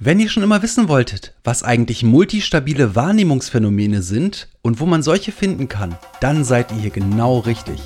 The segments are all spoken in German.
Wenn ihr schon immer wissen wolltet, was eigentlich multistabile Wahrnehmungsphänomene sind und wo man solche finden kann, dann seid ihr hier genau richtig.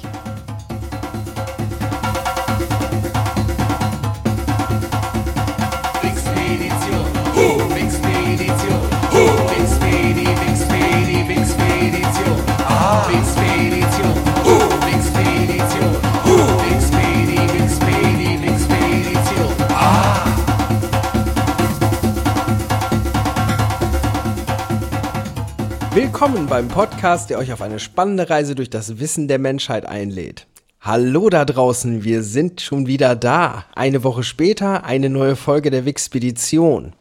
Willkommen beim Podcast, der euch auf eine spannende Reise durch das Wissen der Menschheit einlädt. Hallo da draußen, wir sind schon wieder da. Eine Woche später eine neue Folge der Wixpedition.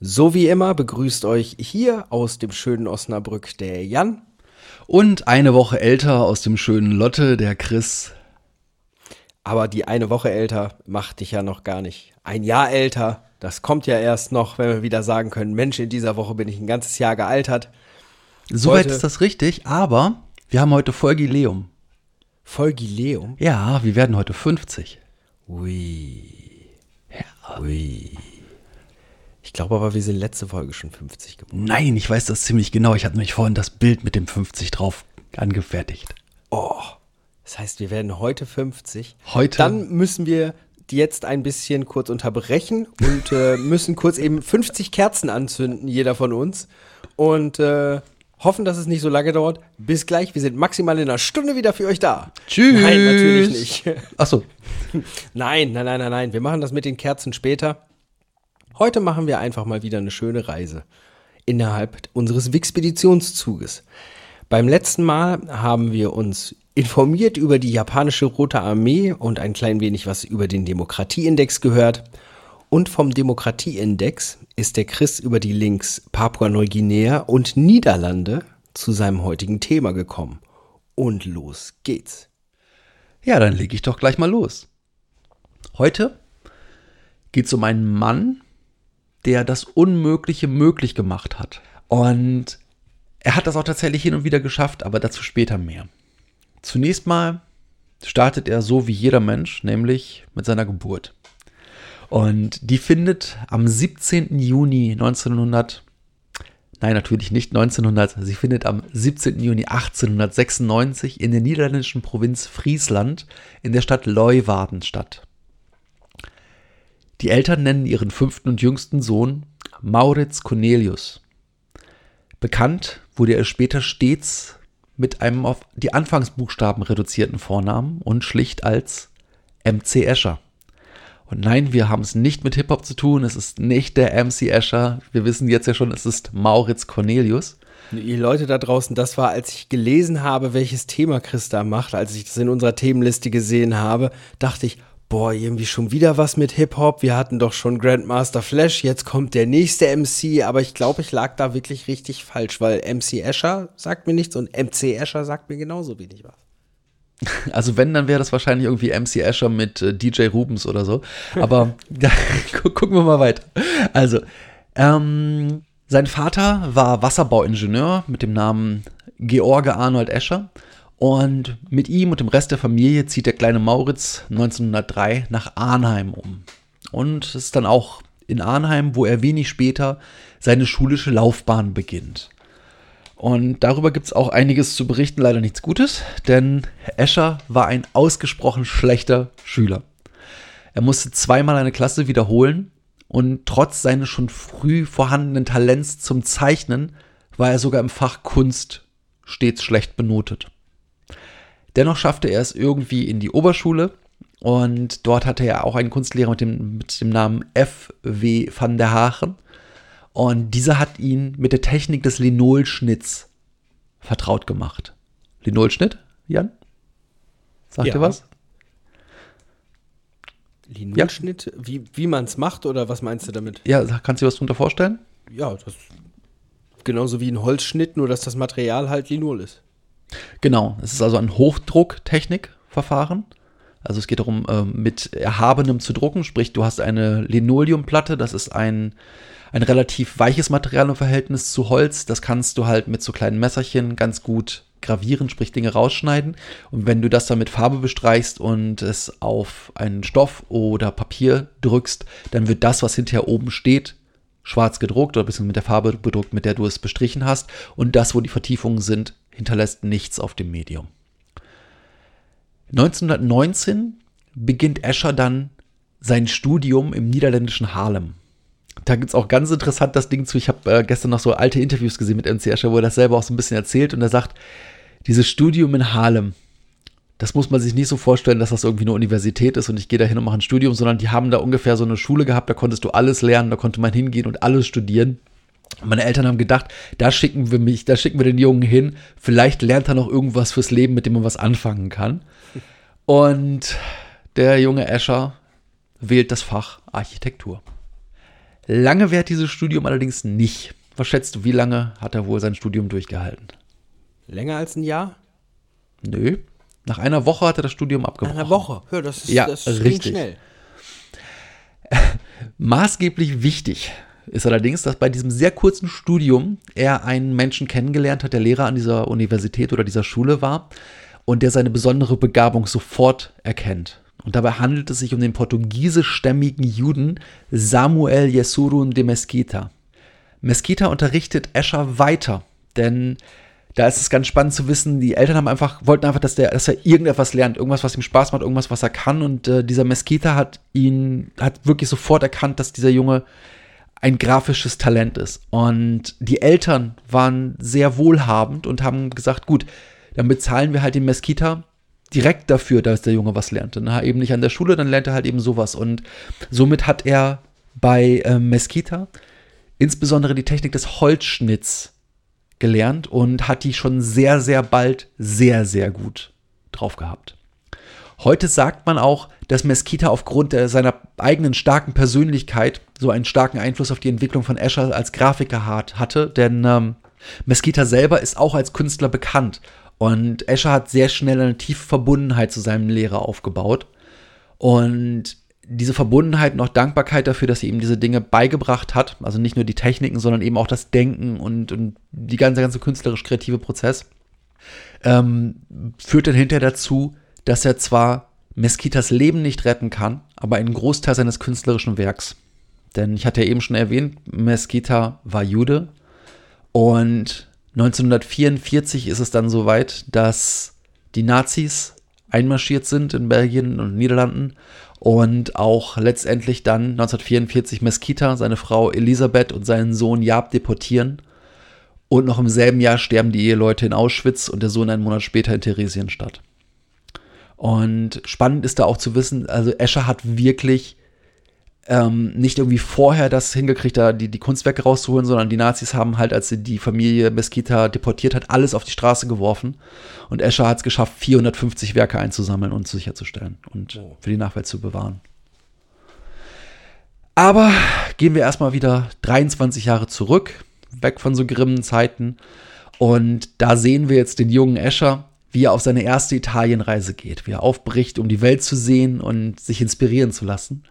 So wie immer begrüßt euch hier aus dem schönen Osnabrück der Jan. Und eine Woche älter aus dem schönen Lotte, der Chris. Aber die eine Woche älter macht dich ja noch gar nicht. Ein Jahr älter, das kommt ja erst noch, wenn wir wieder sagen können, Mensch, in dieser Woche bin ich ein ganzes Jahr gealtert. Soweit Heute- ist das richtig, aber wir haben heute Folgileum. Folgileum. Ja, wir werden heute 50. Ui. Ui. Ich glaube aber, wir sind letzte Folge schon 50 geworden. Nein, ich weiß das ziemlich genau. Ich hatte nämlich vorhin das Bild mit dem 50 drauf angefertigt. Oh. Das heißt, wir werden heute 50. Heute- Dann müssen wir jetzt ein bisschen kurz unterbrechen und äh, müssen kurz eben 50 Kerzen anzünden, jeder von uns. Und äh, hoffen, dass es nicht so lange dauert. Bis gleich. Wir sind maximal in einer Stunde wieder für euch da. Tschüss. Nein, natürlich nicht. Achso, Nein, nein, nein, nein, nein. Wir machen das mit den Kerzen später. Heute machen wir einfach mal wieder eine schöne Reise innerhalb unseres Wixpeditionszuges. Beim letzten Mal haben wir uns informiert über die japanische Rote Armee und ein klein wenig was über den Demokratieindex gehört. Und vom Demokratieindex ist der Chris über die Links Papua-Neuguinea und Niederlande zu seinem heutigen Thema gekommen. Und los geht's. ja, dann lege ich doch gleich mal los. Heute geht es um einen Mann, der das Unmögliche möglich gemacht hat. Und er hat das auch tatsächlich hin und wieder geschafft, aber dazu später mehr. Zunächst mal startet er so wie jeder Mensch, nämlich mit seiner Geburt. Und die findet am 17. Juni 1900, nein, natürlich nicht 1900, sie findet am 17. Juni 1896 in der niederländischen Provinz Friesland in der Stadt Leeuwarden statt. Die Eltern nennen ihren fünften und jüngsten Sohn Maurits Cornelius. Bekannt wurde er später stets mit einem auf die Anfangsbuchstaben reduzierten Vornamen und schlicht als MC Escher. Und nein, wir haben es nicht mit Hip-Hop zu tun, es ist nicht der MC Escher. Wir wissen jetzt ja schon, es ist Maurits Cornelius. Ihr Leute da draußen, das war, als ich gelesen habe, welches Thema Chris da macht, als ich das in unserer Themenliste gesehen habe, dachte ich, boah, irgendwie schon wieder was mit Hip-Hop. Wir hatten doch schon Grandmaster Flash, jetzt kommt der nächste MC, aber ich glaube, ich lag da wirklich richtig falsch, weil MC Escher sagt mir nichts und MC Escher sagt mir genauso wenig was. Also wenn, dann wäre das wahrscheinlich irgendwie MC Escher mit äh, DJ Rubens oder so. Aber ja, gu gucken wir mal weiter. Also, ähm, sein Vater war Wasserbauingenieur mit dem Namen George Arnold Escher. Und mit ihm und dem Rest der Familie zieht der kleine Mauritz 1903 nach Arnheim um. Und es ist dann auch in Arnheim, wo er wenig später seine schulische Laufbahn beginnt. Und darüber gibt es auch einiges zu berichten, leider nichts Gutes, denn Escher war ein ausgesprochen schlechter Schüler. Er musste zweimal eine Klasse wiederholen und trotz seines schon früh vorhandenen Talents zum Zeichnen war er sogar im Fach Kunst stets schlecht benotet. Dennoch schaffte er es irgendwie in die Oberschule und dort hatte er auch einen Kunstlehrer mit dem, mit dem Namen F. W. van der Hagen. Und dieser hat ihn mit der Technik des Linolschnitts vertraut gemacht. Linolschnitt, Jan? Sagt Ja. ihr was? Linolschnitt, wie, wie man es macht oder was meinst du damit? Ja, kannst du dir was darunter vorstellen? Ja, das genauso wie ein Holzschnitt, nur dass das Material halt Linol ist. Genau, es ist also ein Hochdrucktechnikverfahren. Also es geht darum, ähm, mit Erhabenem zu drucken, sprich du hast eine Linoleumplatte, das ist ein, ein relativ weiches Material im Verhältnis zu Holz. Das kannst du halt mit so kleinen Messerchen ganz gut gravieren, sprich Dinge rausschneiden. Und wenn du das dann mit Farbe bestreichst und es auf einen Stoff oder Papier drückst, dann wird das, was hinterher oben steht, schwarz gedruckt oder bisschen mit der Farbe bedruckt, mit der du es bestrichen hast. Und das, wo die Vertiefungen sind, hinterlässt nichts auf dem Medium. 1919 beginnt Escher dann sein Studium im niederländischen Harlem. Da gibt es auch ganz interessant das Ding zu. Ich habe äh, gestern noch so alte Interviews gesehen mit MC Escher, wo er das selber auch so ein bisschen erzählt und er sagt, dieses Studium in Harlem, das muss man sich nicht so vorstellen, dass das irgendwie eine Universität ist und ich gehe da hin und mache ein Studium, sondern die haben da ungefähr so eine Schule gehabt, da konntest du alles lernen, da konnte man hingehen und alles studieren. Meine Eltern haben gedacht, da schicken wir mich, da schicken wir den Jungen hin. Vielleicht lernt er noch irgendwas fürs Leben, mit dem man was anfangen kann. Und der junge Escher wählt das Fach Architektur. Lange währt dieses Studium allerdings nicht. Was schätzt du, wie lange hat er wohl sein Studium durchgehalten? Länger als ein Jahr? Nö. Nach einer Woche hat er das Studium abgebrochen. Eine Woche. Ja, das, ist, Ja, das richtig. schnell. Maßgeblich wichtig ist allerdings, dass bei diesem sehr kurzen Studium er einen Menschen kennengelernt hat, der Lehrer an dieser Universität oder dieser Schule war und der seine besondere Begabung sofort erkennt. Und dabei handelt es sich um den portugiesischstämmigen Juden Samuel Yesurun de Mesquita. Mesquita unterrichtet Escher weiter, denn da ist es ganz spannend zu wissen, die Eltern haben einfach, wollten einfach, dass, der, dass er irgendetwas lernt, irgendwas, was ihm Spaß macht, irgendwas, was er kann. Und äh, dieser Mesquita hat ihn, hat wirklich sofort erkannt, dass dieser Junge ein grafisches Talent ist. Und die Eltern waren sehr wohlhabend und haben gesagt, gut, dann bezahlen wir halt den Mesquita direkt dafür, dass der Junge was lernt. Dann eben nicht an der Schule, dann lernt er halt eben sowas. Und somit hat er bei äh, Mesquita insbesondere die Technik des Holzschnitts gelernt und hat die schon sehr, sehr bald sehr, sehr gut drauf gehabt. Heute sagt man auch, dass Mesquita aufgrund seiner eigenen starken Persönlichkeit so einen starken Einfluss auf die Entwicklung von Escher als Grafiker hat, hatte, denn ähm, Mesquita selber ist auch als Künstler bekannt und Escher hat sehr schnell eine tiefe Verbundenheit zu seinem Lehrer aufgebaut und diese Verbundenheit und auch Dankbarkeit dafür, dass sie ihm diese Dinge beigebracht hat, also nicht nur die Techniken, sondern eben auch das Denken und, und die ganze, ganze künstlerisch-kreative Prozess, ähm, führt dann hinterher dazu, dass er zwar Mesquitas Leben nicht retten kann, aber einen Großteil seines künstlerischen Werks. Denn ich hatte ja eben schon erwähnt, Mesquita war Jude und 1944 ist es dann soweit, dass die Nazis einmarschiert sind in Belgien und Niederlanden und auch letztendlich dann 1944 Mesquita, seine Frau Elisabeth und seinen Sohn Jab deportieren. Und noch im selben Jahr sterben die Eheleute in Auschwitz und der Sohn einen Monat später in Theresienstadt. Und spannend ist da auch zu wissen, also Escher hat wirklich ähm, nicht irgendwie vorher das hingekriegt, da die, die Kunstwerke rauszuholen, sondern die Nazis haben halt, als sie die Familie Mesquita deportiert hat, alles auf die Straße geworfen. Und Escher hat es geschafft, 450 Werke einzusammeln und sicherzustellen und Oh. für die Nachwelt zu bewahren. Aber gehen wir erstmal wieder 23 Jahre zurück, weg von so grimmen Zeiten. Und da sehen wir jetzt den jungen Escher, wie er auf seine erste Italienreise geht, wie er aufbricht, um die Welt zu sehen und sich inspirieren zu lassen.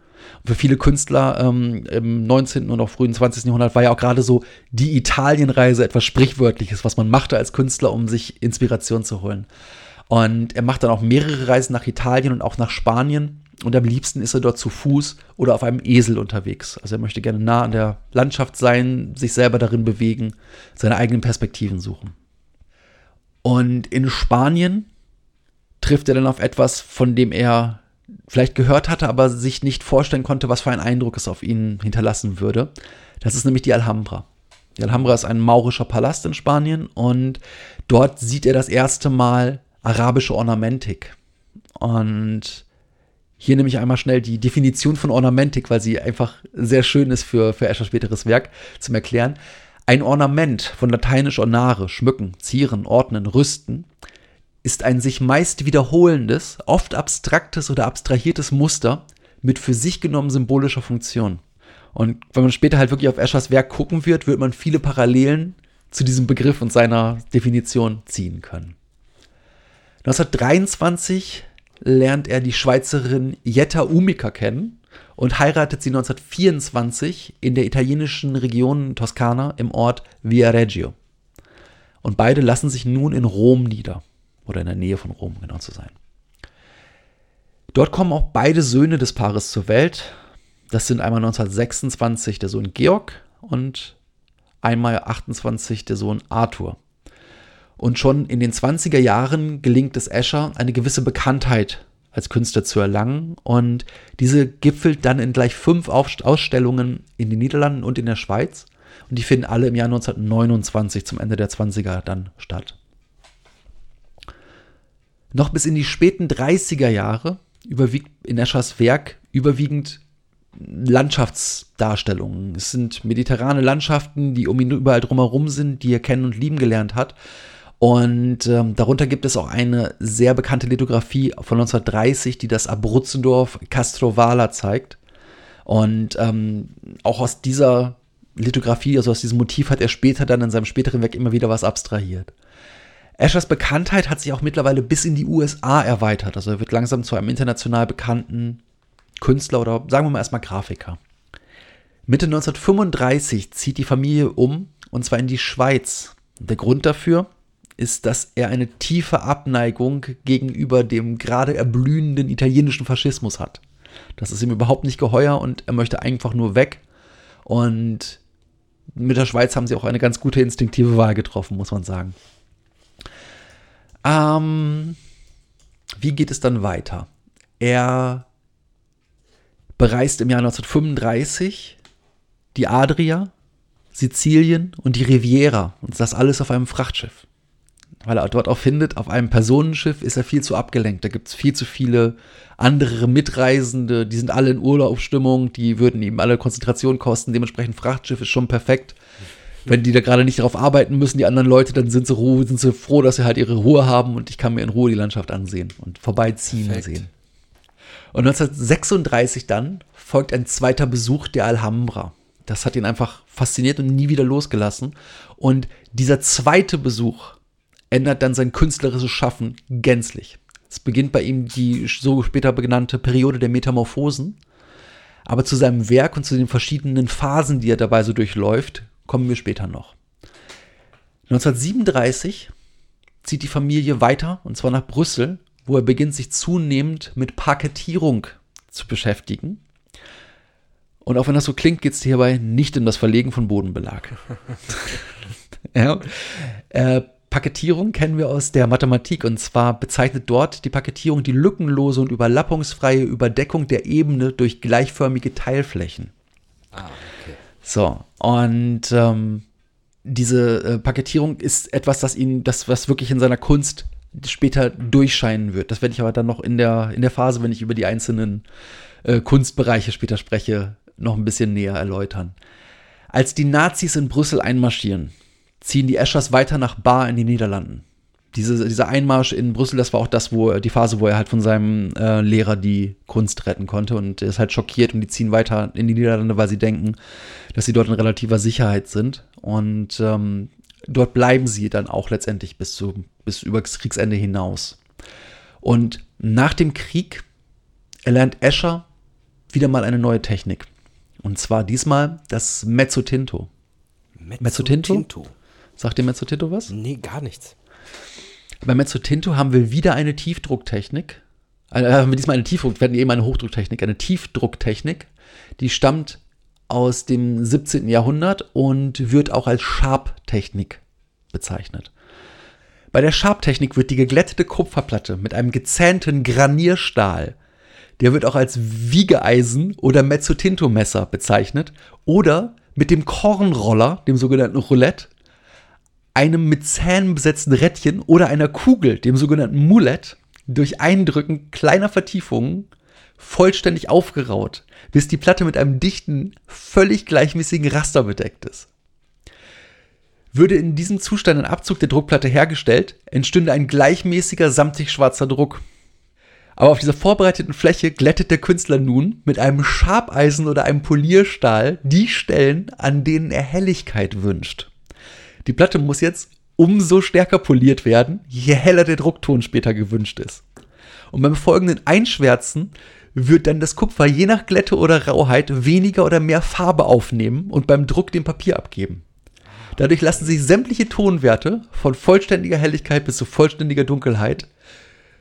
Für viele Künstler ähm, im 19. und auch frühen 20. Jahrhundert war ja auch gerade so die Italienreise etwas Sprichwörtliches, was man machte als Künstler, um sich Inspiration zu holen. Und er macht dann auch mehrere Reisen nach Italien und auch nach Spanien. Und am liebsten ist er dort zu Fuß oder auf einem Esel unterwegs. Also er möchte gerne nah an der Landschaft sein, sich selber darin bewegen, seine eigenen Perspektiven suchen. Und in Spanien trifft er dann auf etwas, von dem er vielleicht gehört hatte, aber sich nicht vorstellen konnte, was für einen Eindruck es auf ihn hinterlassen würde. Das ist nämlich die Alhambra. Die Alhambra ist ein maurischer Palast in Spanien und dort sieht er das erste Mal arabische Ornamentik. Und hier nehme ich einmal schnell die Definition von Ornamentik, weil sie einfach sehr schön ist für, für Eschers späteres Werk zum Erklären. Ein Ornament von lateinisch ornare, schmücken, zieren, ordnen, rüsten, ist ein sich meist wiederholendes, oft abstraktes oder abstrahiertes Muster mit für sich genommen symbolischer Funktion. Und wenn man später halt wirklich auf Eschers Werk gucken wird, wird man viele Parallelen zu diesem Begriff und seiner Definition ziehen können. 1923 lernt er die Schweizerin Jetta Umica kennen und heiratet sie 1924 in der italienischen Region Toskana im Ort Viareggio. Und beide lassen sich nun in Rom nieder. Oder in der Nähe von Rom, genau zu sein. Dort kommen auch beide Söhne des Paares zur Welt. Das sind einmal 1926 der Sohn Georg und einmal 28 der Sohn Arthur. Und schon in den 20er Jahren gelingt es Escher, eine gewisse Bekanntheit als Künstler zu erlangen. Und diese gipfelt dann in gleich fünf Ausstellungen in den Niederlanden und in der Schweiz. Und die finden alle im Jahr 1929 zum Ende der 20er dann statt. Noch bis in die späten 30er Jahre überwiegt in Eschers Werk überwiegend Landschaftsdarstellungen. Es sind mediterrane Landschaften, die um ihn überall drumherum sind, die er kennen und lieben gelernt hat. Und ähm, darunter gibt es auch eine sehr bekannte Lithografie von 1930, die das Abrutzendorf Castrovala zeigt. Und ähm, auch aus dieser Lithografie, also aus diesem Motiv, hat er später dann in seinem späteren Werk immer wieder was abstrahiert. Eschers Bekanntheit hat sich auch mittlerweile bis in die USA erweitert. Also er wird langsam zu einem international bekannten Künstler oder sagen wir mal erstmal Grafiker. Mitte 1935 zieht die Familie um und zwar in die Schweiz. Der Grund dafür ist, dass er eine tiefe Abneigung gegenüber dem gerade erblühenden italienischen Faschismus hat. Das ist ihm überhaupt nicht geheuer und er möchte einfach nur weg. Und mit der Schweiz haben sie auch eine ganz gute instinktive Wahl getroffen, muss man sagen. Ähm, wie geht es dann weiter? Er bereist im Jahr 1935 die Adria, Sizilien und die Riviera und das alles auf einem Frachtschiff. Weil er dort auch findet, auf einem Personenschiff ist er viel zu abgelenkt. Da gibt es viel zu viele andere Mitreisende, die sind alle in Urlaubsstimmung, die würden ihm alle Konzentration kosten. Dementsprechend Frachtschiff ist schon perfekt wenn die da gerade nicht darauf arbeiten müssen, die anderen Leute, dann sind sie, Ruhe, sind sie froh, dass sie halt ihre Ruhe haben und ich kann mir in Ruhe die Landschaft ansehen und vorbeiziehen Perfekt. sehen. Und 1936 dann folgt ein zweiter Besuch der Alhambra. Das hat ihn einfach fasziniert und nie wieder losgelassen. Und dieser zweite Besuch ändert dann sein künstlerisches Schaffen gänzlich. Es beginnt bei ihm die so später benannte Periode der Metamorphosen. Aber zu seinem Werk und zu den verschiedenen Phasen, die er dabei so durchläuft, kommen wir später noch. 1937 zieht die Familie weiter, und zwar nach Brüssel, wo er beginnt, sich zunehmend mit Parkettierung zu beschäftigen. Und auch wenn das so klingt, geht es hierbei nicht um das Verlegen von Bodenbelag. ja, äh, Paketierung kennen wir aus der Mathematik und zwar bezeichnet dort die Paketierung die lückenlose und überlappungsfreie Überdeckung der Ebene durch gleichförmige Teilflächen. Ah, okay. So, und ähm, diese äh, Paketierung ist etwas, das ihn, das, was wirklich in seiner Kunst später durchscheinen wird. Das werde ich aber dann noch in der, in der Phase, wenn ich über die einzelnen äh, Kunstbereiche später spreche, noch ein bisschen näher erläutern. Als die Nazis in Brüssel einmarschieren, ziehen die Eschers weiter nach Bar in die Niederlanden diese, dieser Einmarsch in Brüssel, das war auch das, wo die Phase, wo er halt von seinem äh, Lehrer die Kunst retten konnte und er ist halt schockiert und die ziehen weiter in die Niederlande, weil sie denken, dass sie dort in relativer Sicherheit sind und ähm, dort bleiben sie dann auch letztendlich bis zu bis über das Kriegsende hinaus. Und nach dem Krieg erlernt Escher wieder mal eine neue Technik und zwar diesmal das Mezzotinto. Mezzotinto? Mezzotinto? Sagt dir Mezzotinto was? Nee, gar nichts. Bei Mezzo Tinto haben wir wieder eine Tiefdrucktechnik. Äh, haben wir diesmal eine Tiefdruck, wir hatten eben eine Hochdrucktechnik, eine Tiefdrucktechnik, die stammt aus dem 17. Jahrhundert und wird auch als Sharp-Technik bezeichnet. Bei der Sharp-Technik wird die geglättete Kupferplatte mit einem gezähnten Granierstahl, der wird auch als Wiegeeisen oder Mezzotinto-Messer bezeichnet, oder mit dem Kornroller, dem sogenannten Roulette, einem mit Zähnen besetzten Rädchen oder einer Kugel, dem sogenannten Mulet, durch Eindrücken kleiner Vertiefungen vollständig aufgeraut, bis die Platte mit einem dichten, völlig gleichmäßigen Raster bedeckt ist. Würde in diesem Zustand ein Abzug der Druckplatte hergestellt, entstünde ein gleichmäßiger samtig schwarzer Druck. Aber auf dieser vorbereiteten Fläche glättet der Künstler nun mit einem Schabeisen oder einem Polierstahl die Stellen, an denen er Helligkeit wünscht. Die Platte muss jetzt umso stärker poliert werden, je heller der Druckton später gewünscht ist. Und beim folgenden Einschwärzen wird dann das Kupfer je nach Glätte oder Rauheit weniger oder mehr Farbe aufnehmen und beim Druck dem Papier abgeben. Dadurch lassen sich sämtliche Tonwerte von vollständiger Helligkeit bis zu vollständiger Dunkelheit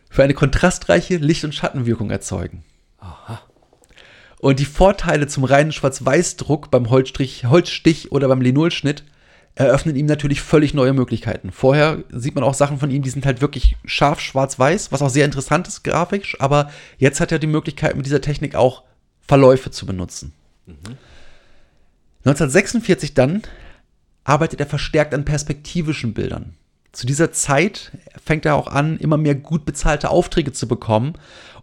für eine kontrastreiche Licht- und Schattenwirkung erzeugen. Und die Vorteile zum reinen Schwarz-Weiß-Druck beim Holzstrich, Holzstich oder beim Linolschnitt eröffnen ihm natürlich völlig neue Möglichkeiten. Vorher sieht man auch Sachen von ihm, die sind halt wirklich scharf schwarz-weiß, was auch sehr interessant ist grafisch, aber jetzt hat er die Möglichkeit, mit dieser Technik auch Verläufe zu benutzen. 1946 dann arbeitet er verstärkt an perspektivischen Bildern. Zu dieser Zeit fängt er auch an, immer mehr gut bezahlte Aufträge zu bekommen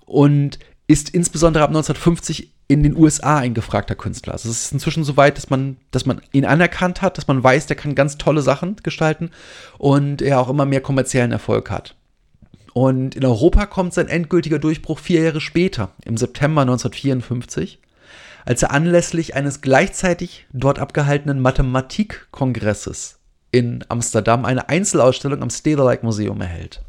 und ist insbesondere ab 1950 in den USA ein gefragter Künstler. Also es ist inzwischen so weit, dass man, dass man ihn anerkannt hat, dass man weiß, der kann ganz tolle Sachen gestalten und er auch immer mehr kommerziellen Erfolg hat. Und in Europa kommt sein endgültiger Durchbruch vier Jahre später, im September 1954, als er anlässlich eines gleichzeitig dort abgehaltenen Mathematikkongresses in Amsterdam eine Einzelausstellung am Stedelijk Museum erhält.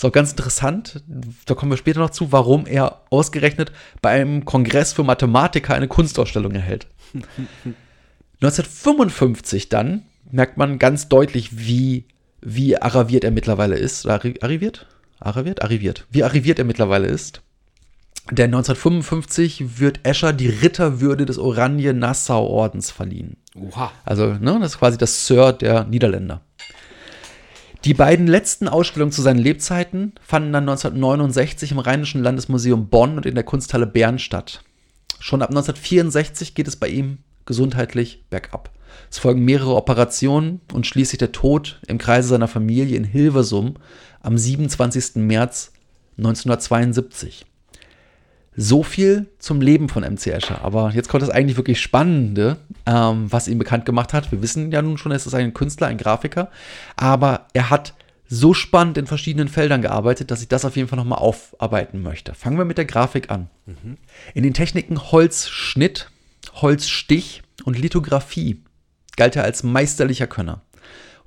Ist auch ganz interessant, da kommen wir später noch zu, warum er ausgerechnet bei einem Kongress für Mathematiker eine Kunstausstellung erhält. 1955 dann merkt man ganz deutlich, wie, wie arriviert er mittlerweile ist. Arriviert? Arriviert? Arriviert. Wie arriviert er mittlerweile ist. Denn 1955 wird Escher die Ritterwürde des Oranje-Nassau-Ordens verliehen. Oha. Also, ne, das ist quasi das Sir der Niederländer. Die beiden letzten Ausstellungen zu seinen Lebzeiten fanden dann 1969 im Rheinischen Landesmuseum Bonn und in der Kunsthalle Bern statt. Schon ab 1964 geht es bei ihm gesundheitlich bergab. Es folgen mehrere Operationen und schließlich der Tod im Kreise seiner Familie in Hilversum am 27. März 1972. So viel zum Leben von MC Escher. Aber jetzt kommt das eigentlich wirklich Spannende, ähm, was ihn bekannt gemacht hat. Wir wissen ja nun schon, es ist ein Künstler, ein Grafiker. Aber er hat so spannend in verschiedenen Feldern gearbeitet, dass ich das auf jeden Fall nochmal aufarbeiten möchte. Fangen wir mit der Grafik an. In den Techniken Holzschnitt, Holzstich und Lithografie galt er als meisterlicher Könner.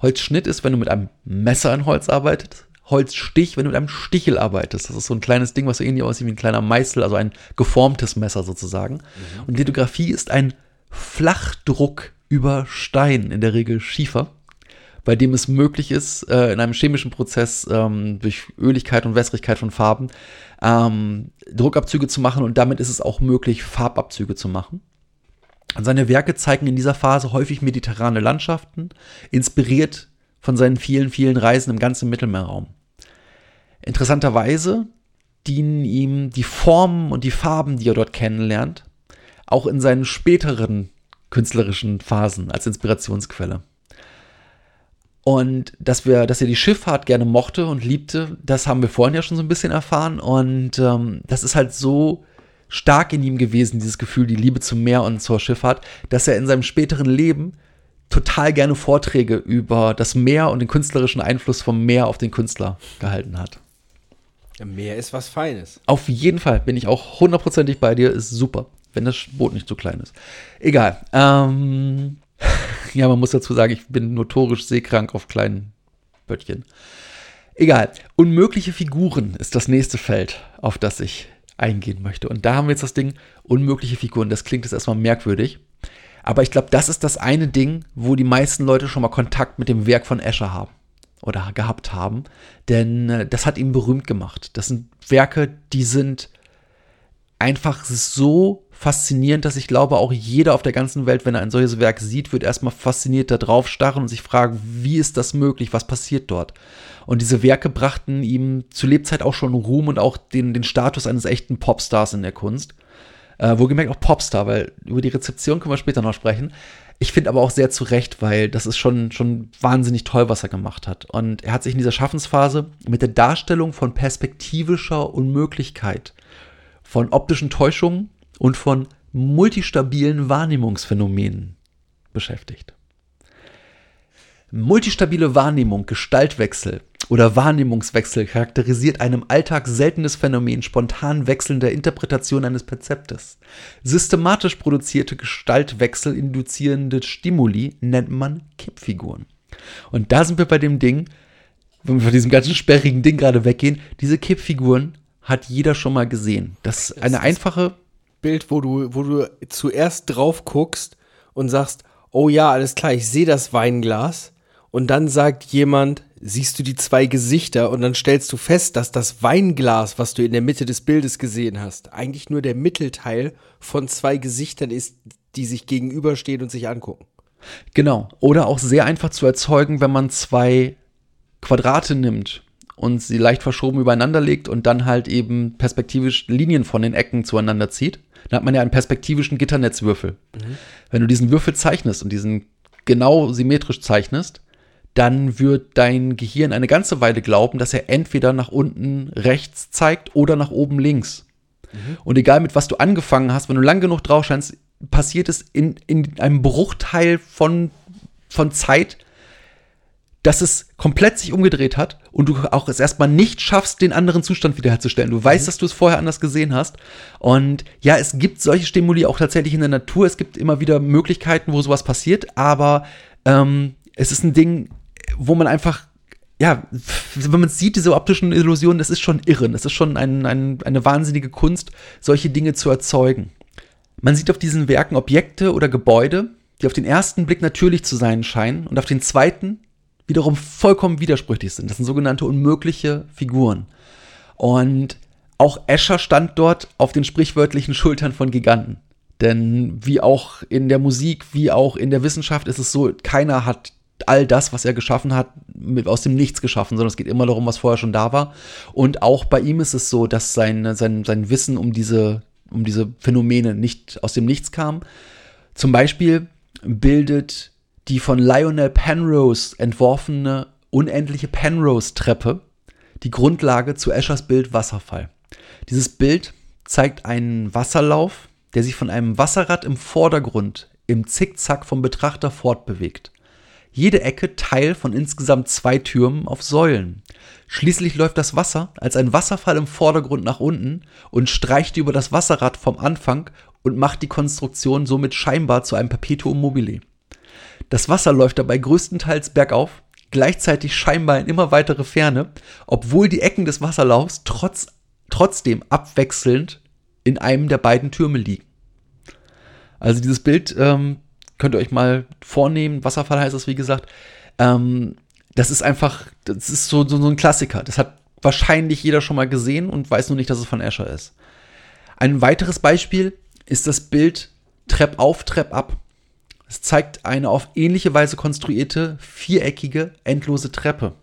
Holzschnitt ist, wenn du mit einem Messer in Holz arbeitest. Holzstich, wenn du mit einem Stichel arbeitest. Das ist so ein kleines Ding, was so ähnlich aussieht wie ein kleiner Meißel, also ein geformtes Messer sozusagen. Und Lithografie ist ein Flachdruck über Stein, in der Regel Schiefer, bei dem es möglich ist, äh, in einem chemischen Prozess ähm, durch Öligkeit und Wässrigkeit von Farben ähm, Druckabzüge zu machen und damit ist es auch möglich, Farbabzüge zu machen. Und seine Werke zeigen in dieser Phase häufig mediterrane Landschaften, inspiriert von seinen vielen, vielen Reisen im ganzen Mittelmeerraum. Interessanterweise dienen ihm die Formen und die Farben, die er dort kennenlernt, auch in seinen späteren künstlerischen Phasen als Inspirationsquelle. Und dass, wir, dass er die Schifffahrt gerne mochte und liebte, das haben wir vorhin ja schon so ein bisschen erfahren. Und ähm, das ist halt so stark in ihm gewesen, dieses Gefühl, die Liebe zum Meer und zur Schifffahrt, dass er in seinem späteren Leben total gerne Vorträge über das Meer und den künstlerischen Einfluss vom Meer auf den Künstler gehalten hat. Meer ist was Feines. Auf jeden Fall bin ich auch hundertprozentig bei dir, ist super, wenn das Boot nicht zu klein ist. Egal. Ähm, ja, man muss dazu sagen, ich bin notorisch seekrank auf kleinen Böttchen. Egal. Unmögliche Figuren ist das nächste Feld, auf das ich eingehen möchte. Und da haben wir jetzt das Ding, unmögliche Figuren. Das klingt jetzt erstmal merkwürdig. Aber ich glaube, das ist das eine Ding, wo die meisten Leute schon mal Kontakt mit dem Werk von Escher haben oder gehabt haben. Denn äh, das hat ihn berühmt gemacht. Das sind Werke, die sind einfach so faszinierend, dass ich glaube, auch jeder auf der ganzen Welt, wenn er ein solches Werk sieht, wird erstmal fasziniert da drauf starren und sich fragen, wie ist das möglich, was passiert dort? Und diese Werke brachten ihm zu Lebzeit auch schon Ruhm und auch den, den Status eines echten Popstars in der Kunst. Äh, wohlgemerkt auch Popstar, weil über die Rezeption können wir später noch sprechen. Ich finde aber auch sehr zu Recht, weil das ist schon, schon wahnsinnig toll, was er gemacht hat. Und er hat sich in dieser Schaffensphase mit der Darstellung von perspektivischer Unmöglichkeit, von optischen Täuschungen und von multistabilen Wahrnehmungsphänomenen beschäftigt. Multistabile Wahrnehmung, Gestaltwechsel oder Wahrnehmungswechsel charakterisiert einem Alltag seltenes Phänomen spontan wechselnder Interpretation eines Perzeptes. Systematisch produzierte Gestaltwechsel induzierende Stimuli nennt man Kippfiguren. Und da sind wir bei dem Ding, wenn wir von diesem ganzen sperrigen Ding gerade weggehen, diese Kippfiguren hat jeder schon mal gesehen. Das ist eine einfache, Bild, wo du, wo du zuerst drauf guckst und sagst, oh ja, alles klar, ich sehe das Weinglas. Und dann sagt jemand, siehst du die zwei Gesichter und dann stellst du fest, dass das Weinglas, was du in der Mitte des Bildes gesehen hast, eigentlich nur der Mittelteil von zwei Gesichtern ist, die sich gegenüberstehen und sich angucken. Genau. Oder auch sehr einfach zu erzeugen, wenn man zwei Quadrate nimmt und sie leicht verschoben übereinander legt und dann halt eben perspektivisch Linien von den Ecken zueinander zieht. Dann hat man ja einen perspektivischen Gitternetzwürfel. Wenn du diesen Würfel zeichnest und diesen genau symmetrisch zeichnest, dann wird dein Gehirn eine ganze Weile glauben, dass er entweder nach unten rechts zeigt oder nach oben links. Und egal mit was du angefangen hast, wenn du lang genug drauf scheinst, passiert es in, in einem Bruchteil von, von Zeit, dass es komplett sich umgedreht hat und du auch es erstmal nicht schaffst, den anderen Zustand wiederherzustellen. Du weißt, dass du es vorher anders gesehen hast. Und ja, es gibt solche Stimuli auch tatsächlich in der Natur. Es gibt immer wieder Möglichkeiten, wo sowas passiert, aber ähm, es ist ein Ding, wo man einfach, ja, wenn man sieht, diese optischen Illusionen, das ist schon irre. Das ist schon ein, ein, eine wahnsinnige Kunst, solche Dinge zu erzeugen. Man sieht auf diesen Werken Objekte oder Gebäude, die auf den ersten Blick natürlich zu sein scheinen und auf den zweiten wiederum vollkommen widersprüchlich sind. Das sind sogenannte unmögliche Figuren. Und auch Escher stand dort auf den sprichwörtlichen Schultern von Giganten. Denn wie auch in der Musik, wie auch in der Wissenschaft ist es so, keiner hat all das, was er geschaffen hat, mit, aus dem Nichts geschaffen, sondern es geht immer darum, was vorher schon da war. Und auch bei ihm ist es so, dass sein, sein, sein Wissen um diese, um diese Phänomene nicht aus dem Nichts kam. Zum Beispiel bildet die von Lionel Penrose entworfene unendliche Penrose-Treppe die Grundlage zu Eschers Bild Wasserfall. Dieses Bild zeigt einen Wasserlauf, der sich von einem Wasserrad im Vordergrund im Zickzack vom Betrachter fortbewegt. Jede Ecke Teil von insgesamt zwei Türmen auf Säulen. Schließlich läuft das Wasser als ein Wasserfall im Vordergrund nach unten und streicht über das Wasserrad vom Anfang und macht die Konstruktion somit scheinbar zu einem Perpetuum mobile. Das Wasser läuft dabei größtenteils bergauf, gleichzeitig scheinbar in immer weitere Ferne, obwohl die Ecken des Wasserlaufs trotz, trotzdem abwechselnd in einem der beiden Türme liegen. Also dieses Bild ähm, könnt ihr euch mal vornehmen. Wasserfall heißt es, wie gesagt. Ähm, das ist einfach, das ist so, so, so ein Klassiker. Das hat wahrscheinlich jeder schon mal gesehen und weiß nur nicht, dass es von Escher ist. Ein weiteres Beispiel ist das Bild Trepp auf, Trepp ab. Es zeigt eine auf ähnliche Weise konstruierte, viereckige, endlose Treppe.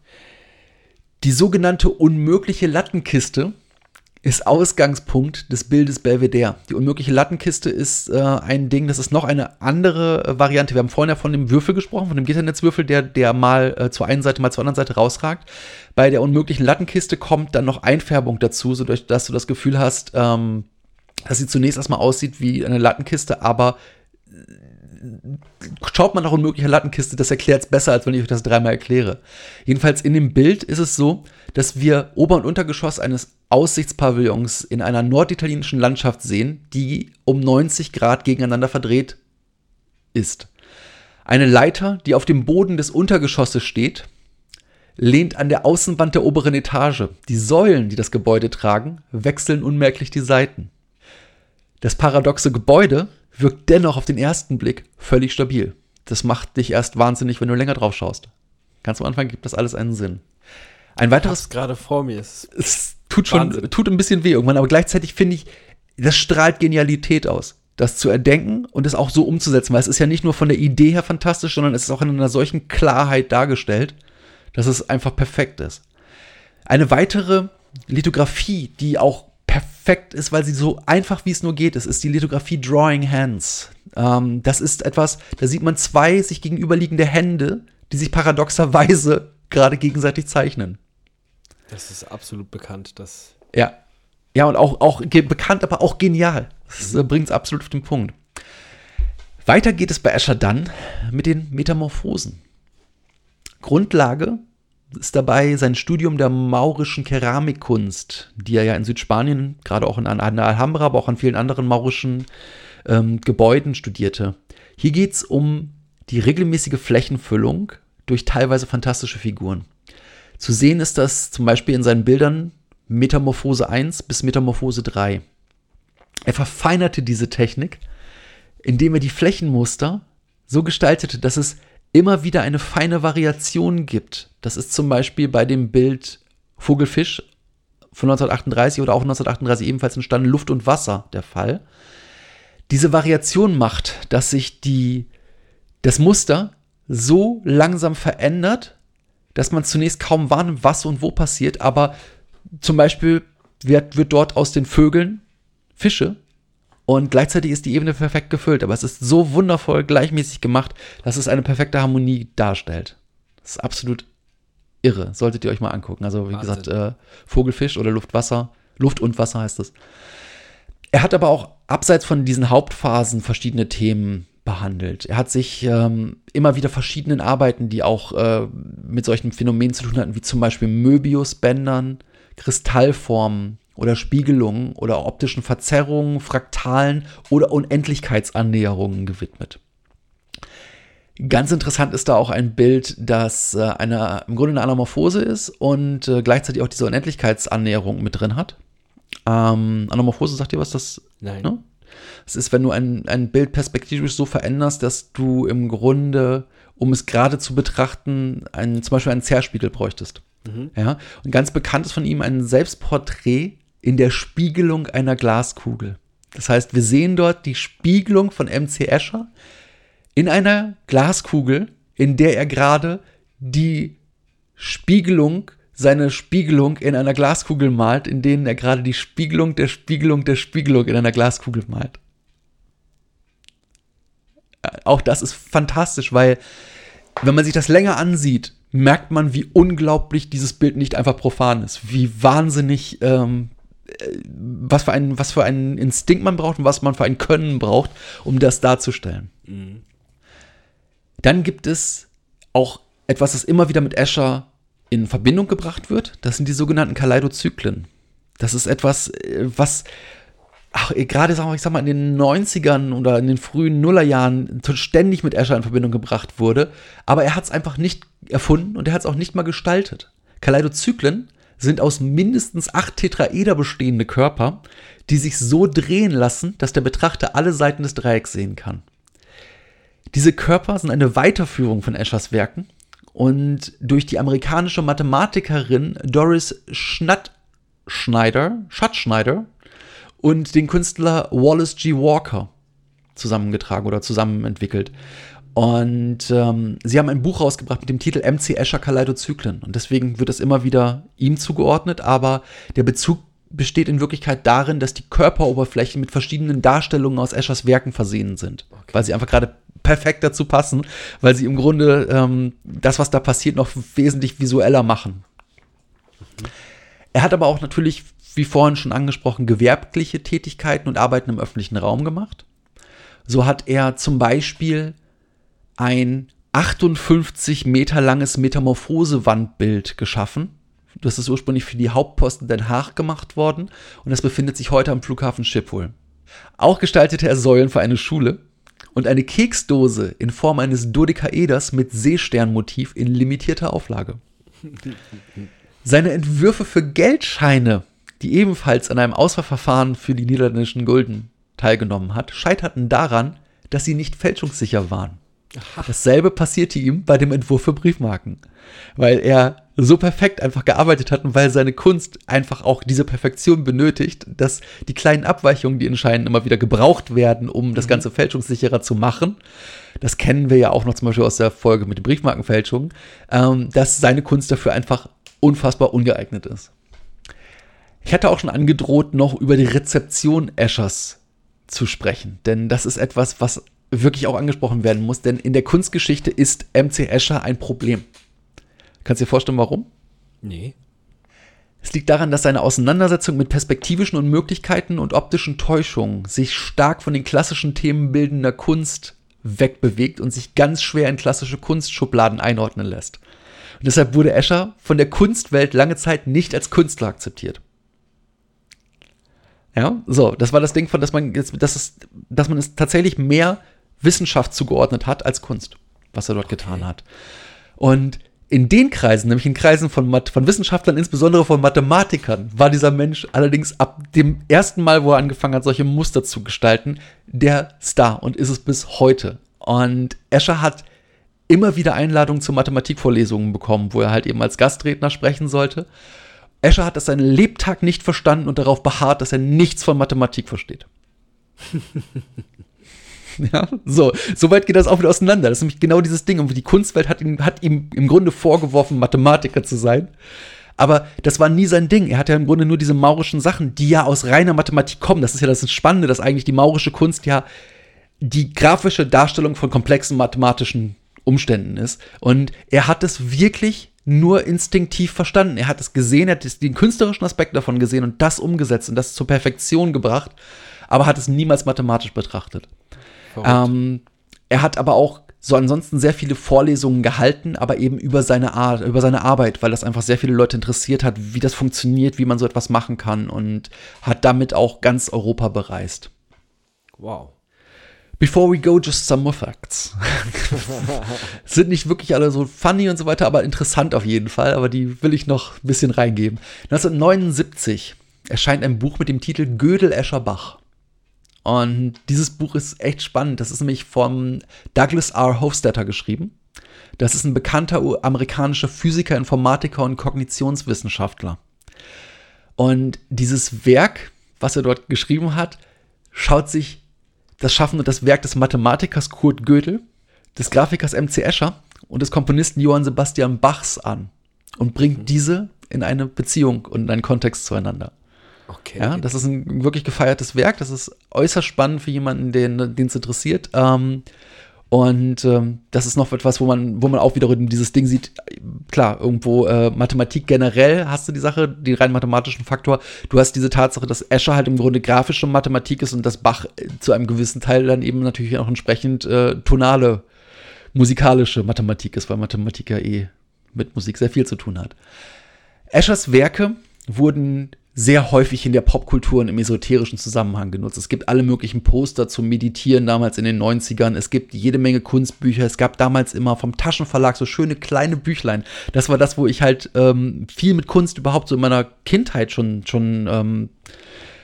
Die sogenannte unmögliche Lattenkiste ist Ausgangspunkt des Bildes Belvedere. Die unmögliche Lattenkiste ist äh, ein Ding, das ist noch eine andere äh, Variante. Wir haben vorhin ja von dem Würfel gesprochen, von dem Gitternetzwürfel, der, der mal äh, zur einen Seite, mal zur anderen Seite rausragt. Bei der unmöglichen Lattenkiste kommt dann noch Einfärbung dazu, sodass dass du das Gefühl hast, ähm, dass sie zunächst erstmal aussieht wie eine Lattenkiste, aber schaut man nach unmöglicher Lattenkiste, das erklärt es besser, als wenn ich euch das dreimal erkläre. Jedenfalls in dem Bild ist es so, dass wir Ober- und Untergeschoss eines Aussichtspavillons in einer norditalienischen Landschaft sehen, die um 90 Grad gegeneinander verdreht ist. Eine Leiter, die auf dem Boden des Untergeschosses steht, lehnt an der Außenwand der oberen Etage. Die Säulen, die das Gebäude tragen, wechseln unmerklich die Seiten. Das paradoxe Gebäude wirkt dennoch auf den ersten Blick völlig stabil. Das macht dich erst wahnsinnig, wenn du länger drauf schaust. Ganz am Anfang gibt das alles einen Sinn. Ein weiteres. gerade vor mir. Es Es tut schon, Wahnsinn. tut ein bisschen weh irgendwann, aber gleichzeitig finde ich, das strahlt Genialität aus. Das zu erdenken und es auch so umzusetzen, weil es ist ja nicht nur von der Idee her fantastisch, sondern es ist auch in einer solchen Klarheit dargestellt, dass es einfach perfekt ist. Eine weitere Lithografie, die auch perfekt ist, weil sie so einfach wie es nur geht ist, ist die Lithografie Drawing Hands. Ähm, das ist etwas, da sieht man zwei sich gegenüberliegende Hände, die sich paradoxerweise gerade gegenseitig zeichnen. Das ist absolut bekannt. Das Ja. Ja, und auch, auch bekannt, aber auch genial. Das äh, bringt es absolut auf den Punkt. Weiter geht es bei Escher dann mit den Metamorphosen. Grundlage ist dabei sein Studium der maurischen Keramikkunst, die er ja in Südspanien, gerade auch in, der Alhambra, aber auch an vielen anderen maurischen ähm, Gebäuden studierte. Hier geht es um die regelmäßige Flächenfüllung durch teilweise fantastische Figuren. Zu sehen ist das zum Beispiel in seinen Bildern Metamorphose 1 bis Metamorphose 3. Er verfeinerte diese Technik, indem er die Flächenmuster so gestaltete, dass es immer wieder eine feine Variation gibt. Das ist zum Beispiel bei dem Bild Vogelfisch von 1938 oder auch 1938 ebenfalls entstanden Luft und Wasser der Fall. Diese Variation macht, dass sich die, das Muster so langsam verändert, dass man zunächst kaum wahrnimmt, was und wo passiert, aber zum Beispiel wird, wird dort aus den Vögeln Fische und gleichzeitig ist die Ebene perfekt gefüllt, aber es ist so wundervoll gleichmäßig gemacht, dass es eine perfekte Harmonie darstellt. Das ist absolut irre. Solltet ihr euch mal angucken. Also, wie Wahnsinn. gesagt, äh, Vogelfisch oder Luftwasser. Luft und Wasser heißt es. Er hat aber auch abseits von diesen Hauptphasen verschiedene Themen behandelt. Er hat sich ähm, immer wieder verschiedenen Arbeiten, die auch äh, mit solchen Phänomenen zu tun hatten, wie zum Beispiel Möbiusbändern, Kristallformen oder Spiegelungen oder optischen Verzerrungen, Fraktalen oder Unendlichkeitsannäherungen gewidmet. Ganz interessant ist da auch ein Bild, das äh, eine, im Grunde eine Anamorphose ist und äh, gleichzeitig auch diese Unendlichkeitsannäherung mit drin hat. Ähm, Anamorphose, sagt ihr was das? Nein. Ne? Es ist, wenn du ein, ein Bild perspektivisch so veränderst, dass du im Grunde, um es gerade zu betrachten, ein, zum Beispiel einen Zerspiegel bräuchtest. Ja? Und ganz bekannt ist von ihm ein Selbstporträt in der Spiegelung einer Glaskugel. Das heißt, wir sehen dort die Spiegelung von MC Escher in einer Glaskugel, in der er gerade die Spiegelung, seine Spiegelung in einer Glaskugel malt, in denen er gerade die Spiegelung der Spiegelung der Spiegelung in einer Glaskugel malt. Auch das ist fantastisch, weil wenn man sich das länger ansieht, merkt man, wie unglaublich dieses Bild nicht einfach profan ist. Wie wahnsinnig, ähm, äh, was, für einen, was für einen Instinkt man braucht und was man für ein Können braucht, um das darzustellen. Dann gibt es auch etwas, das immer wieder mit Escher in Verbindung gebracht wird. Das sind die sogenannten Kaleidozyklen. Das ist etwas, äh, was ach, eh, gerade sagen wir, ich sag mal, in den 90ern oder in den frühen Nullerjahren ständig mit Escher in Verbindung gebracht wurde. Aber er hat es einfach nicht erfunden und er hat es auch nicht mal gestaltet. Kaleidozyklen sind aus mindestens acht Tetraeder bestehende Körper, die sich so drehen lassen, dass der Betrachter alle Seiten des Dreiecks sehen kann. Diese Körper sind eine Weiterführung von Eschers Werken und durch die amerikanische Mathematikerin Doris Schnattschneider, Schattschneider und den Künstler Wallace G. Walker zusammengetragen oder zusammen entwickelt. Und ähm, sie haben ein Buch rausgebracht mit dem Titel MC Escher Kaleidozyklen. Und deswegen wird es immer wieder ihm zugeordnet, aber der Bezug besteht in Wirklichkeit darin, dass die Körperoberflächen mit verschiedenen Darstellungen aus Eschers Werken versehen sind. Weil sie einfach gerade perfekt dazu passen, weil sie im Grunde ähm, das, was da passiert, noch wesentlich visueller machen. Er hat aber auch natürlich, wie vorhin schon angesprochen, gewerbliche Tätigkeiten und Arbeiten im öffentlichen Raum gemacht. So hat er zum Beispiel ein 58 Meter langes Metamorphose-Wandbild geschaffen. Das ist ursprünglich für die Hauptposten Den Haag gemacht worden und das befindet sich heute am Flughafen Schiphol. Auch gestaltete er Säulen für eine Schule und eine Keksdose in Form eines Dodekaeders mit Seesternmotiv in limitierter Auflage. Seine Entwürfe für Geldscheine, die ebenfalls an einem Auswahlverfahren für die niederländischen Gulden teilgenommen hat, scheiterten daran, dass sie nicht fälschungssicher waren. Dasselbe passierte ihm bei dem Entwurf für Briefmarken, weil er so perfekt einfach gearbeitet hat und weil seine Kunst einfach auch diese Perfektion benötigt, dass die kleinen Abweichungen, die anscheinend immer wieder gebraucht werden, um das Ganze fälschungssicherer zu machen, das kennen wir ja auch noch zum Beispiel aus der Folge mit den Briefmarkenfälschungen, ähm, dass seine Kunst dafür einfach unfassbar ungeeignet ist. Ich hatte auch schon angedroht, noch über die Rezeption Eschers zu sprechen, denn das ist etwas, was wirklich auch angesprochen werden muss, denn in der Kunstgeschichte ist MC Escher ein Problem. Kannst du dir vorstellen, warum? Nee. Es liegt daran, dass seine Auseinandersetzung mit perspektivischen Unmöglichkeiten und optischen Täuschungen sich stark von den klassischen Themen bildender Kunst wegbewegt und sich ganz schwer in klassische Kunstschubladen einordnen lässt. Und deshalb wurde Escher von der Kunstwelt lange Zeit nicht als Künstler akzeptiert. Ja, so, das war das Ding von, dass man jetzt, dass es, dass man es tatsächlich mehr Wissenschaft zugeordnet hat als Kunst, was er dort getan hat. Und in den Kreisen, nämlich in Kreisen von, von Wissenschaftlern, insbesondere von Mathematikern, war dieser Mensch allerdings ab dem ersten Mal, wo er angefangen hat, solche Muster zu gestalten, der Star und ist es bis heute. Und Escher hat immer wieder Einladungen zu Mathematikvorlesungen bekommen, wo er halt eben als Gastredner sprechen sollte. Escher hat das seinen Lebtag nicht verstanden und darauf beharrt, dass er nichts von Mathematik versteht. Ja, so, so weit geht das auch wieder auseinander. Das ist nämlich genau dieses Ding. Und die Kunstwelt hat ihm, hat ihm im Grunde vorgeworfen, Mathematiker zu sein. Aber das war nie sein Ding. Er hat ja im Grunde nur diese maurischen Sachen, die ja aus reiner Mathematik kommen. Das ist ja das Spannende, dass eigentlich die maurische Kunst ja die grafische Darstellung von komplexen mathematischen Umständen ist. Und er hat es wirklich nur instinktiv verstanden. Er hat es gesehen, er hat den künstlerischen Aspekt davon gesehen und das umgesetzt und das zur Perfektion gebracht, aber hat es niemals mathematisch betrachtet. Ähm, er hat aber auch so ansonsten sehr viele Vorlesungen gehalten, aber eben über seine Art, über seine Arbeit, weil das einfach sehr viele Leute interessiert hat, wie das funktioniert, wie man so etwas machen kann und hat damit auch ganz Europa bereist. Wow. Before we go, just some more facts. Sind nicht wirklich alle so funny und so weiter, aber interessant auf jeden Fall. Aber die will ich noch ein bisschen reingeben. 1979 erscheint ein Buch mit dem Titel Gödel Escher Bach. Und dieses Buch ist echt spannend. Das ist nämlich von Douglas R. Hofstadter geschrieben. Das ist ein bekannter amerikanischer Physiker, Informatiker und Kognitionswissenschaftler. Und dieses Werk, was er dort geschrieben hat, schaut sich das Schaffen und das Werk des Mathematikers Kurt Gödel, des Grafikers MC Escher und des Komponisten Johann Sebastian Bachs an und bringt diese in eine Beziehung und in einen Kontext zueinander. Okay. Ja, das ist ein wirklich gefeiertes Werk. Das ist äußerst spannend für jemanden, den es interessiert. Ähm, und ähm, das ist noch etwas, wo man, wo man auch wiederum dieses Ding sieht. Klar, irgendwo äh, Mathematik generell hast du die Sache, den rein mathematischen Faktor. Du hast diese Tatsache, dass Escher halt im Grunde grafische Mathematik ist und dass Bach äh, zu einem gewissen Teil dann eben natürlich auch entsprechend äh, tonale, musikalische Mathematik ist, weil Mathematik ja eh mit Musik sehr viel zu tun hat. Eschers Werke wurden sehr häufig in der Popkultur und im esoterischen Zusammenhang genutzt. Es gibt alle möglichen Poster zum Meditieren damals in den 90ern. Es gibt jede Menge Kunstbücher. Es gab damals immer vom Taschenverlag so schöne kleine Büchlein. Das war das, wo ich halt ähm, viel mit Kunst überhaupt so in meiner Kindheit schon, schon ähm,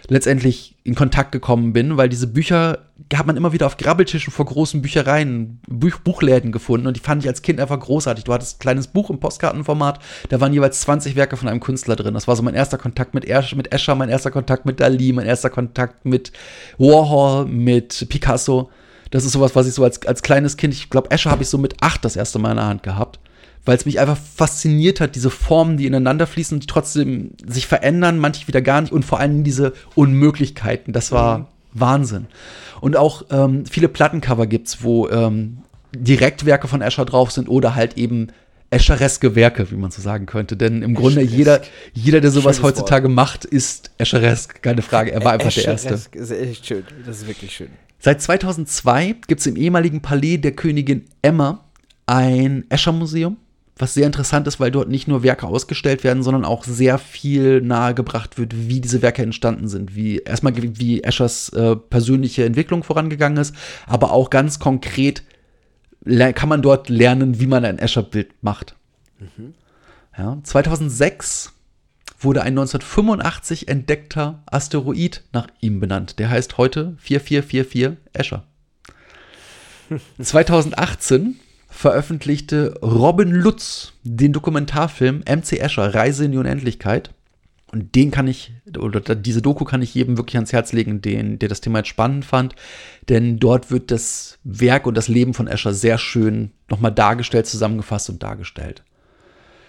letztendlich in Kontakt gekommen bin, weil diese Bücher hat man immer wieder auf Grabbeltischen vor großen Büchereien, Buch Buchläden gefunden und die fand ich als Kind einfach großartig. Du hattest ein kleines Buch im Postkartenformat, da waren jeweils 20 Werke von einem Künstler drin. Das war so mein erster Kontakt mit, er mit Escher, mein erster Kontakt mit Dali, mein erster Kontakt mit Warhol, mit Picasso. Das ist sowas, was ich so als, als kleines Kind, ich glaube, Escher habe ich so mit acht das erste Mal in der Hand gehabt weil es mich einfach fasziniert hat, diese Formen, die ineinander fließen und die trotzdem sich verändern, manche wieder gar nicht und vor allem diese Unmöglichkeiten. Das war mhm. Wahnsinn. Und auch ähm, viele Plattencover gibt's, wo ähm, Direktwerke von Escher drauf sind oder halt eben Eschereske Werke, wie man so sagen könnte. Denn im Grunde jeder, jeder, der sowas Schönes heutzutage Wort. macht, ist Escheresk, keine Frage. Er war einfach der Erste. ist echt schön. Das ist wirklich schön. Seit 2002 gibt es im ehemaligen Palais der Königin Emma ein Escher-Museum was sehr interessant ist, weil dort nicht nur Werke ausgestellt werden, sondern auch sehr viel nahegebracht wird, wie diese Werke entstanden sind, wie erstmal wie Eschers äh, persönliche Entwicklung vorangegangen ist, aber auch ganz konkret kann man dort lernen, wie man ein Escher-Bild macht. Mhm. Ja, 2006 wurde ein 1985 entdeckter Asteroid nach ihm benannt. Der heißt heute 4444 Escher. 2018 veröffentlichte Robin Lutz den Dokumentarfilm MC Escher, Reise in die Unendlichkeit. Und den kann ich, oder diese Doku kann ich jedem wirklich ans Herz legen, den, der das Thema jetzt spannend fand. Denn dort wird das Werk und das Leben von Escher sehr schön nochmal dargestellt, zusammengefasst und dargestellt.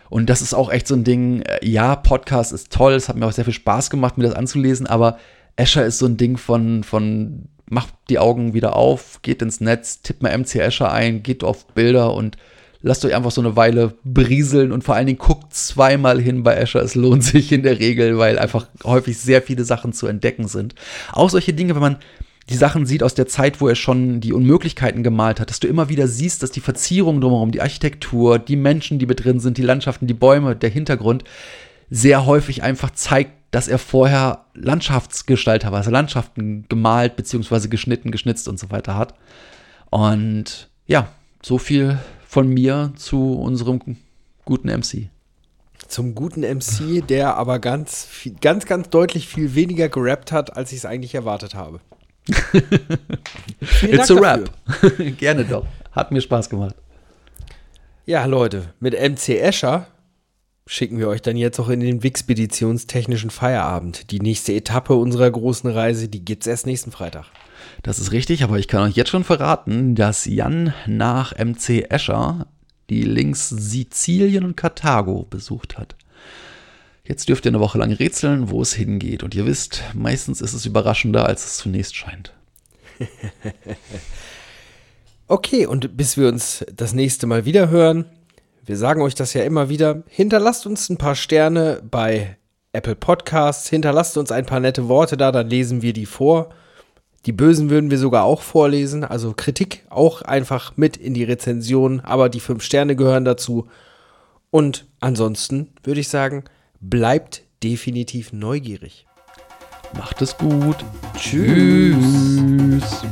Und das ist auch echt so ein Ding, äh, ja, Podcast ist toll, es hat mir auch sehr viel Spaß gemacht, mir das anzulesen, aber Escher ist so ein Ding von, von macht die Augen wieder auf, geht ins Netz, tippt mal MC Escher ein, geht auf Bilder und lasst euch einfach so eine Weile berieseln und vor allen Dingen guckt zweimal hin bei Escher. Es lohnt sich in der Regel, weil einfach häufig sehr viele Sachen zu entdecken sind. Auch solche Dinge, wenn man die Sachen sieht aus der Zeit, wo er schon die Unmöglichkeiten gemalt hat, dass du immer wieder siehst, dass die Verzierung drumherum, die Architektur, die Menschen, die mit drin sind, die Landschaften, die Bäume, der Hintergrund, sehr häufig einfach zeigt, dass er vorher Landschaftsgestalter war, also Landschaften gemalt, beziehungsweise geschnitten, geschnitzt und so weiter hat. Und ja, so viel von mir zu unserem guten MC. Zum guten MC, der aber ganz, viel, ganz, ganz deutlich viel weniger gerappt hat, als ich es eigentlich erwartet habe. Vielen It's a Dank dafür. rap. Gerne doch. Hat mir Spaß gemacht. Ja, Leute, mit MC Escher schicken wir euch dann jetzt auch in den Wixpeditionstechnischen Feierabend. Die nächste Etappe unserer großen Reise, die gibt's erst nächsten Freitag. Das ist richtig, aber ich kann euch jetzt schon verraten, dass Jan nach MC Escher die Links Sizilien und Karthago besucht hat. Jetzt dürft ihr eine Woche lang rätseln, wo es hingeht. Und ihr wisst, meistens ist es überraschender, als es zunächst scheint. Okay, und bis wir uns das nächste Mal wieder hören, wir sagen euch das ja immer wieder, hinterlasst uns ein paar Sterne bei Apple Podcasts, hinterlasst uns ein paar nette Worte da, dann lesen wir die vor. Die Bösen würden wir sogar auch vorlesen, also Kritik auch einfach mit in die Rezension, aber die fünf Sterne gehören dazu. Und ansonsten würde ich sagen, bleibt definitiv neugierig. Macht es gut. Tschüss.